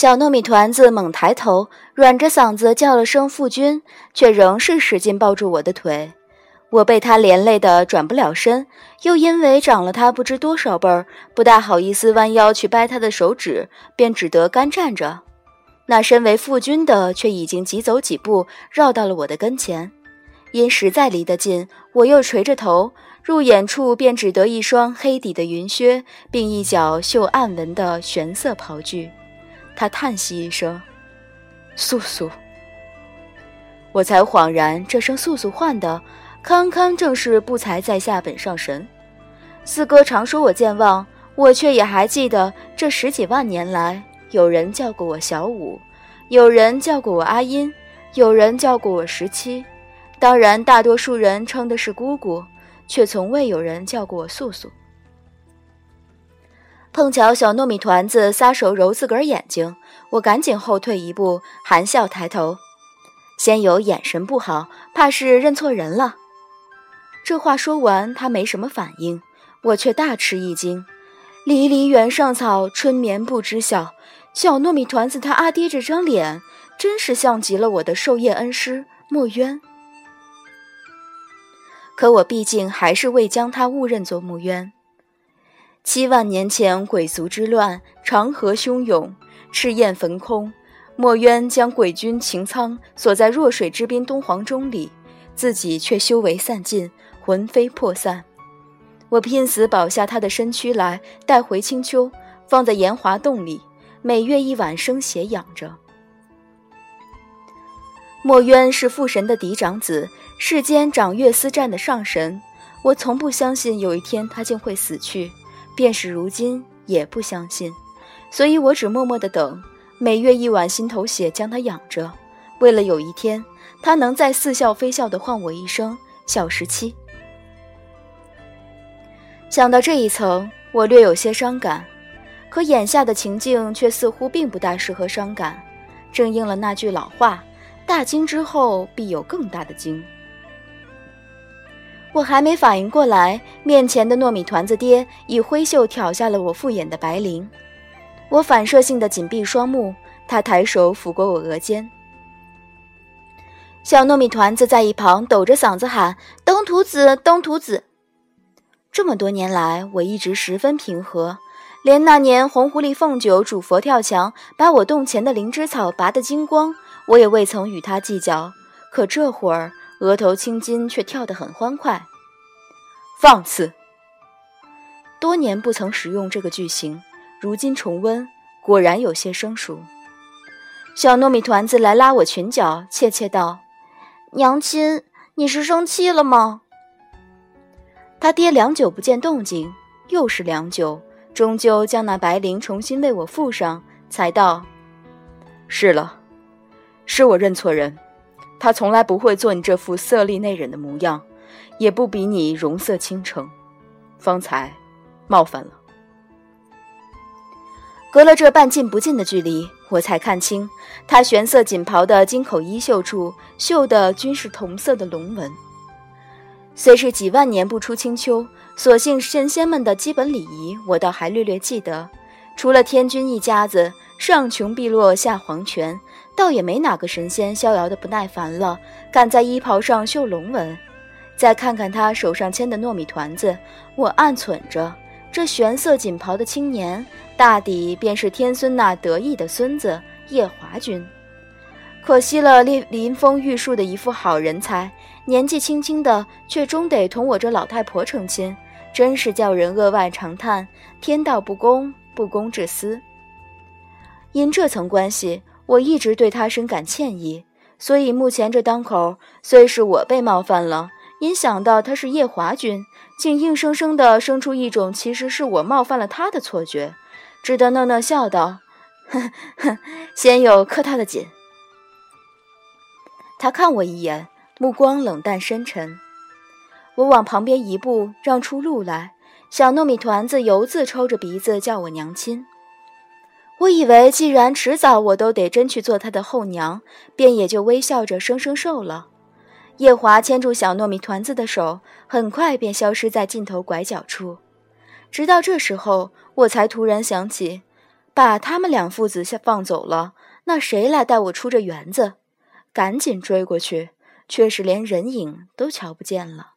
小糯米团子猛抬头，软着嗓子叫了声“父君”，却仍是使劲抱住我的腿。我被他连累的转不了身，又因为长了他不知多少辈儿，不大好意思弯腰去掰他的手指，便只得干站着。那身为父君的却已经急走几步，绕到了我的跟前。因实在离得近，我又垂着头，入眼处便只得一双黑底的云靴，并一角绣暗纹的玄色袍裾。他叹息一声：“素素。”我才恍然，这声“素素”唤的，堪堪正是不才在下本上神。四哥常说我健忘，我却也还记得，这十几万年来，有人叫过我小五，有人叫过我阿音，有人叫过我十七，当然，大多数人称的是姑姑，却从未有人叫过我素素。碰巧小糯米团子撒手揉自个儿眼睛，我赶紧后退一步，含笑抬头。先有眼神不好，怕是认错人了。这话说完，他没什么反应，我却大吃一惊。离离原上草，春眠不知晓。小糯米团子他阿爹这张脸，真是像极了我的授业恩师墨渊。可我毕竟还是未将他误认作墨渊。七万年前鬼族之乱，长河汹涌，赤焰焚空。墨渊将鬼君擎苍锁在弱水之滨东皇钟里，自己却修为散尽，魂飞魄散。我拼死保下他的身躯来，带回青丘，放在炎华洞里，每月一晚生血养着。墨渊是父神的嫡长子，世间掌月司战的上神。我从不相信有一天他竟会死去，便是如今也不相信，所以我只默默的等。每月一碗心头血，将他养着，为了有一天他能再似笑非笑地唤我一声“小十七”。想到这一层，我略有些伤感，可眼下的情境却似乎并不大适合伤感，正应了那句老话：“大惊之后必有更大的惊。”我还没反应过来，面前的糯米团子爹已挥袖挑下了我复眼的白绫。我反射性的紧闭双目，他抬手抚过我额间。小糯米团子在一旁抖着嗓子喊：“登徒子，登徒子！”这么多年来，我一直十分平和，连那年红狐狸凤九煮佛跳墙，把我洞前的灵芝草拔得精光，我也未曾与他计较。可这会儿，额头青筋却跳得很欢快。放肆！多年不曾使用这个句型。如今重温，果然有些生疏。小糯米团子来拉我裙角，怯怯道：“娘亲，你是生气了吗？”他爹良久不见动静，又是良久，终究将那白绫重新为我附上，才道：“是了，是我认错人。他从来不会做你这副色厉内荏的模样，也不比你容色倾城。方才冒犯了。”隔了这半近不近的距离，我才看清他玄色锦袍的襟口衣袖处绣的均是同色的龙纹。虽是几万年不出青丘，所幸神仙们的基本礼仪，我倒还略略记得。除了天君一家子，上穷碧落下黄泉，倒也没哪个神仙逍遥的不耐烦了，敢在衣袍上绣龙纹。再看看他手上牵的糯米团子，我暗忖着。这玄色锦袍的青年，大抵便是天孙那得意的孙子夜华君。可惜了林林峰玉树的一副好人才，年纪轻轻的却终得同我这老太婆成亲，真是叫人额外长叹天道不公，不公之私。因这层关系，我一直对他深感歉意，所以目前这当口，虽是我被冒犯了，因想到他是夜华君。竟硬生生地生出一种其实是我冒犯了他的错觉，只得讷讷笑道：“哼哼，先有客套的紧。”他看我一眼，目光冷淡深沉。我往旁边一步，让出路来。小糯米团子犹自抽着鼻子叫我娘亲。我以为既然迟早我都得真去做他的后娘，便也就微笑着生生受了。夜华牵住小糯米团子的手，很快便消失在尽头拐角处。直到这时候，我才突然想起，把他们两父子先放走了，那谁来带我出这园子？赶紧追过去，却是连人影都瞧不见了。